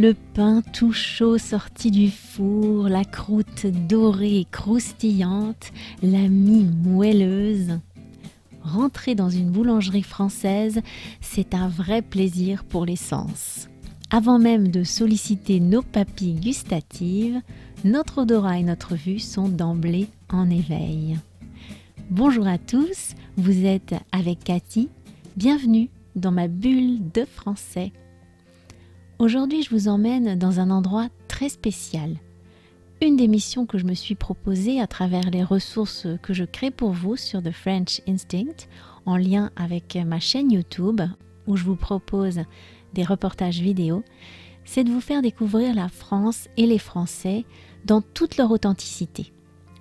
Le pain tout chaud sorti du four, la croûte dorée et croustillante, la mie moelleuse. Rentrer dans une boulangerie française, c'est un vrai plaisir pour les sens. Avant même de solliciter nos papilles gustatives, notre odorat et notre vue sont d'emblée en éveil. Bonjour à tous, vous êtes avec Cathy. Bienvenue dans ma bulle de français. Aujourd'hui, je vous emmène dans un endroit très spécial. Une des missions que je me suis proposée à travers les ressources que je crée pour vous sur The French Instinct, en lien avec ma chaîne YouTube, où je vous propose des reportages vidéo, c'est de vous faire découvrir la France et les Français dans toute leur authenticité.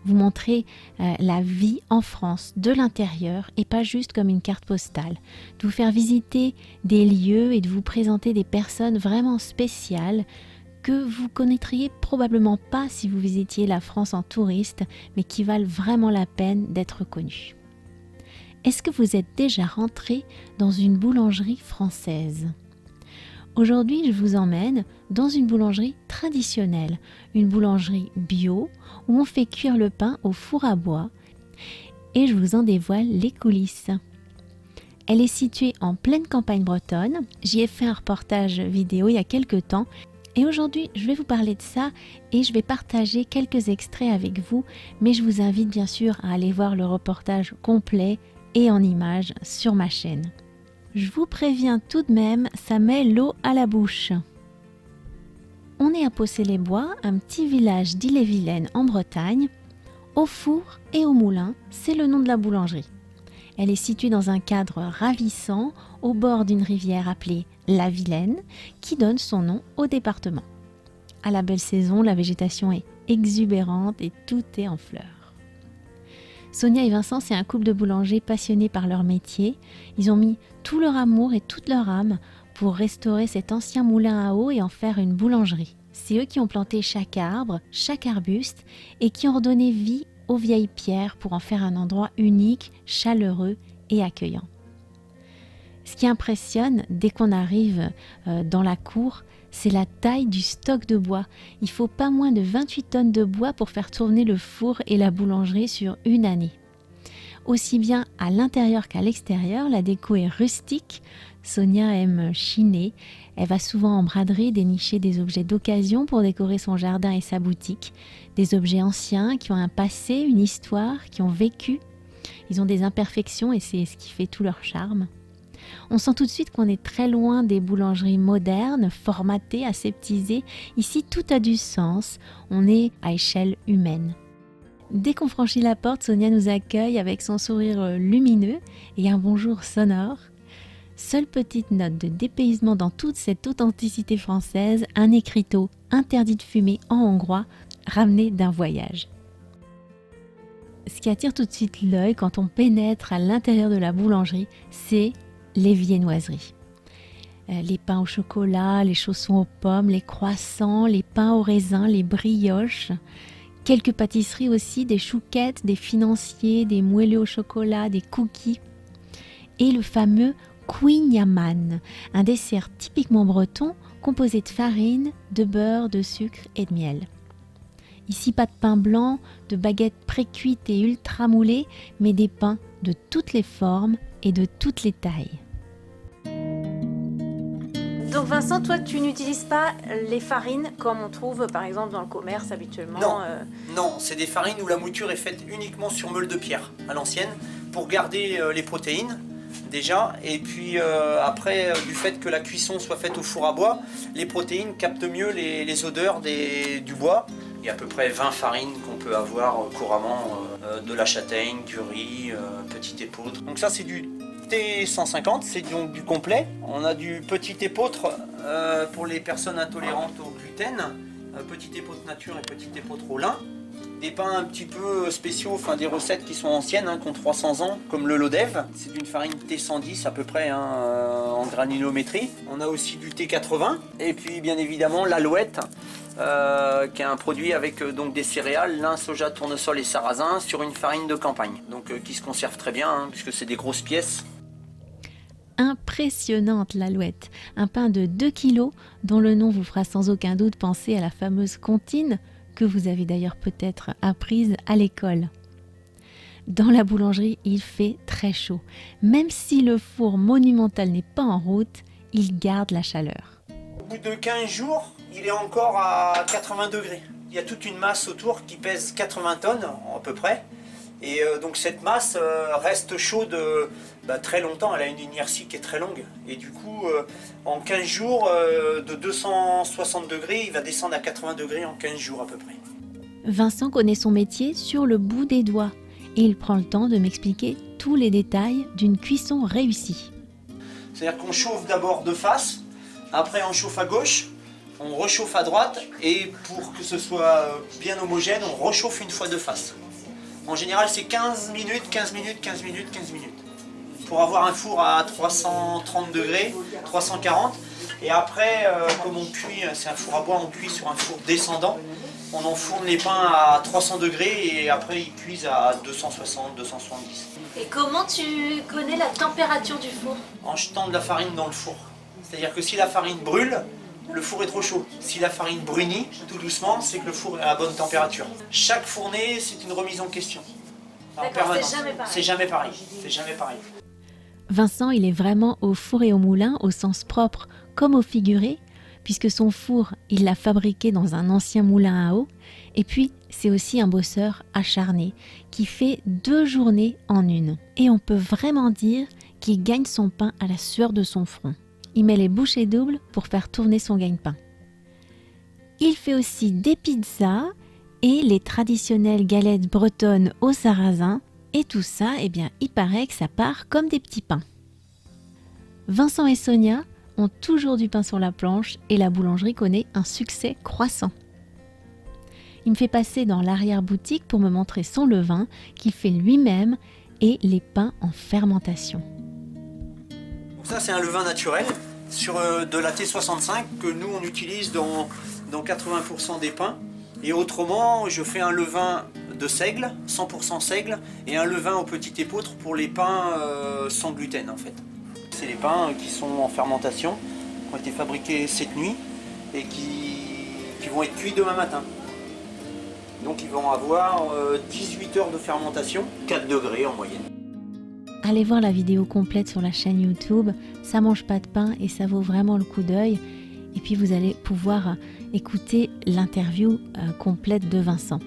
Vous montrer euh, la vie en France de l'intérieur et pas juste comme une carte postale. De vous faire visiter des lieux et de vous présenter des personnes vraiment spéciales que vous connaîtriez probablement pas si vous visitiez la France en touriste, mais qui valent vraiment la peine d'être connues. Est-ce que vous êtes déjà rentré dans une boulangerie française? Aujourd'hui, je vous emmène dans une boulangerie traditionnelle, une boulangerie bio où on fait cuire le pain au four à bois et je vous en dévoile les coulisses. Elle est située en pleine campagne bretonne. J'y ai fait un reportage vidéo il y a quelques temps et aujourd'hui, je vais vous parler de ça et je vais partager quelques extraits avec vous, mais je vous invite bien sûr à aller voir le reportage complet et en images sur ma chaîne. Je vous préviens tout de même, ça met l'eau à la bouche. On est à Possé-les-Bois, un petit village d'Ille-et-Vilaine en Bretagne. Au four et au moulin, c'est le nom de la boulangerie. Elle est située dans un cadre ravissant au bord d'une rivière appelée la Vilaine, qui donne son nom au département. À la belle saison, la végétation est exubérante et tout est en fleurs. Sonia et Vincent, c'est un couple de boulangers passionnés par leur métier. Ils ont mis tout leur amour et toute leur âme pour restaurer cet ancien moulin à eau et en faire une boulangerie. C'est eux qui ont planté chaque arbre, chaque arbuste et qui ont redonné vie aux vieilles pierres pour en faire un endroit unique, chaleureux et accueillant. Ce qui impressionne dès qu'on arrive euh, dans la cour, c'est la taille du stock de bois. Il faut pas moins de 28 tonnes de bois pour faire tourner le four et la boulangerie sur une année. Aussi bien à l'intérieur qu'à l'extérieur, la déco est rustique. Sonia aime chiner. Elle va souvent en braderie dénicher des objets d'occasion pour décorer son jardin et sa boutique. Des objets anciens qui ont un passé, une histoire, qui ont vécu. Ils ont des imperfections et c'est ce qui fait tout leur charme. On sent tout de suite qu'on est très loin des boulangeries modernes, formatées, aseptisées. Ici, tout a du sens. On est à échelle humaine. Dès qu'on franchit la porte, Sonia nous accueille avec son sourire lumineux et un bonjour sonore. Seule petite note de dépaysement dans toute cette authenticité française, un écriteau interdit de fumer en hongrois, ramené d'un voyage. Ce qui attire tout de suite l'œil quand on pénètre à l'intérieur de la boulangerie, c'est les viennoiseries. Euh, les pains au chocolat, les chaussons aux pommes, les croissants, les pains au raisin, les brioches. Quelques pâtisseries aussi, des chouquettes, des financiers, des moelleux au chocolat, des cookies. Et le fameux Yaman, un dessert typiquement breton composé de farine, de beurre, de sucre et de miel. Ici, pas de pain blanc, de baguettes précuites et ultra moulées, mais des pains de toutes les formes et de toutes les tailles. Donc Vincent, toi, tu n'utilises pas les farines comme on trouve par exemple dans le commerce habituellement Non, non c'est des farines où la mouture est faite uniquement sur meule de pierre à l'ancienne pour garder les protéines déjà. Et puis euh, après, euh, du fait que la cuisson soit faite au four à bois, les protéines captent mieux les, odeurs du bois. Il y a à peu près 20 farines qu'on peut avoir euh, couramment, de la châtaigne, du riz, petit épeautre. Donc ça c'est du T150, c'est donc du complet. On a du petit épeautre pour les personnes intolérantes au gluten, petit épeautre nature et petit épeautre au lin des pains un petit peu spéciaux, enfin des recettes qui sont anciennes, hein, qui ont 300 ans, comme le Lodev. C'est d'une farine T110 à peu près hein, euh, en granulométrie. On a aussi du T80 et puis bien évidemment l'alouette. Euh, qui est un produit avec euh, donc des céréales, lin, soja, tournesol et sarrasin sur une farine de campagne, donc qui se conserve très bien hein, puisque c'est des grosses pièces. Impressionnante l'alouette, un pain de 2 kg dont le nom vous fera sans aucun doute penser à la fameuse comptine que vous avez d'ailleurs peut-être apprise à l'école. Dans la boulangerie, il fait très chaud. Même si le four monumental n'est pas en route, il garde la chaleur. Au bout de 15 jours, il est encore à 80 degrés. Il y a toute une masse autour qui pèse 80 tonnes à peu près. Et euh, donc cette masse euh, reste chaude euh, bah, très longtemps, elle a une inertie qui est très longue. Et du coup, en 15 jours, de 260 degrés, il va descendre à 80 degrés en 15 jours à peu près. Vincent connaît son métier sur le bout des doigts et il prend le temps de m'expliquer tous les détails d'une cuisson réussie. C'est-à-dire qu'on chauffe d'abord de face, après on chauffe à gauche, on rechauffe à droite et pour que ce soit bien homogène, on rechauffe une fois de face. En général, c'est 15 minutes, 15 minutes, 15 minutes, 15 minutes. Pour avoir un four à 330 degrés, 340. Et après, euh, comme on cuit, c'est un four à bois, on cuit sur un four descendant. On enfourne les pains à 300 degrés et après ils cuisent à 260, 270. Et comment tu connais la température du four? En jetant de la farine dans le four. C'est-à-dire que si la farine brûle, le four est trop chaud. Si la farine brunit tout doucement, c'est que le four est à bonne température. Chaque fournée, c'est une remise en question. C'est jamais pareil. C'est jamais pareil. C'est jamais pareil. Vincent, il est vraiment au four et au moulin au sens propre comme au figuré, puisque son four, il l'a fabriqué dans un ancien moulin à eau. Et puis, c'est aussi un bosseur acharné qui fait deux journées en une. Et on peut vraiment dire qu'il gagne son pain à la sueur de son front il met les bouchées doubles pour faire tourner son gagne-pain. Il fait aussi des pizzas et les traditionnelles galettes bretonnes au sarrasin. Et tout ça, eh bien, il paraît que ça part comme des petits pains. Vincent et Sonia ont toujours du pain sur la planche et la boulangerie connaît un succès croissant. Il me fait passer dans l'arrière-boutique pour me montrer son levain qu'il fait lui-même et les pains en fermentation. Ça, c'est un levain naturel sur euh, de la T65 que nous, on utilise dans, dans 80% des pains. Et autrement, je fais un levain de seigle, 100% seigle, et un levain au petit épeautre pour les pains euh, sans gluten en fait. C'est les pains qui sont en fermentation, qui ont été fabriqués cette nuit et qui, qui vont être cuits demain matin. Donc ils vont avoir 18 euh, heures de fermentation, 4 degrés en moyenne allez voir la vidéo complète sur la chaîne YouTube. Ça mange pas de pain et ça vaut vraiment le coup d'œil. Et puis vous allez pouvoir euh, écouter l'interview euh, complète de Vincent.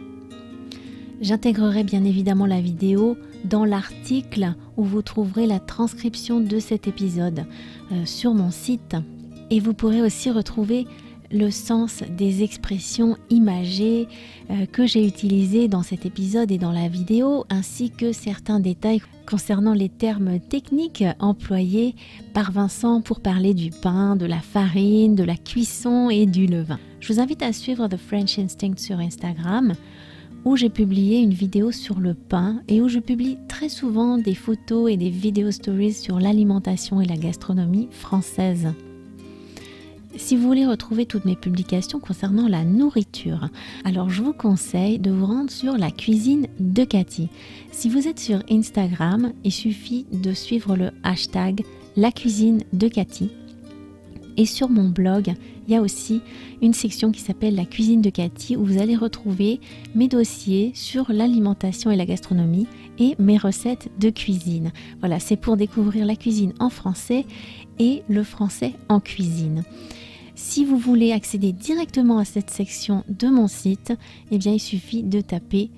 J'intégrerai bien évidemment la vidéo dans l'article où vous trouverez la transcription de cet épisode euh, sur mon site. Et vous pourrez aussi retrouver le sens des expressions imagées euh, que j'ai utilisées dans cet épisode et dans la vidéo, ainsi que certains détails concernant les termes techniques employés par Vincent pour parler du pain, de la farine, de la cuisson et du levain. Je vous invite à suivre The French Instinct sur Instagram où j'ai publié une vidéo sur le pain et où je publie très souvent des photos et des vidéos stories sur l'alimentation et la gastronomie française. Si vous voulez retrouver toutes mes publications concernant la nourriture, alors je vous conseille de vous rendre sur la cuisine de Cathy. Si vous êtes sur Instagram, il suffit de suivre le hashtag la cuisine de Cathy Et sur mon blog, il y a aussi une section qui s'appelle la cuisine de Cathy où vous allez retrouver mes dossiers sur l'alimentation et la gastronomie et mes recettes de cuisine. Voilà, c'est pour découvrir la cuisine en français et le français en cuisine. Si vous voulez accéder directement à cette section de mon site, eh il suffit de taper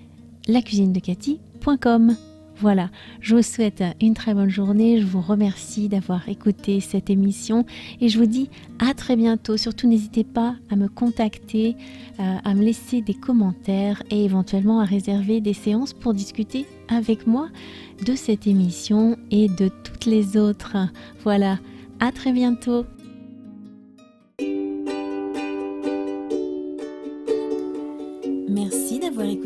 lacuisinedecathy.com. Voilà, je vous souhaite une très bonne journée, je vous remercie d'avoir écouté cette émission et je vous dis à très bientôt. Surtout n'hésitez pas à me contacter, euh, à me laisser des commentaires et éventuellement à réserver des séances pour discuter avec moi de cette émission et de toutes les autres. Voilà, à très bientôt.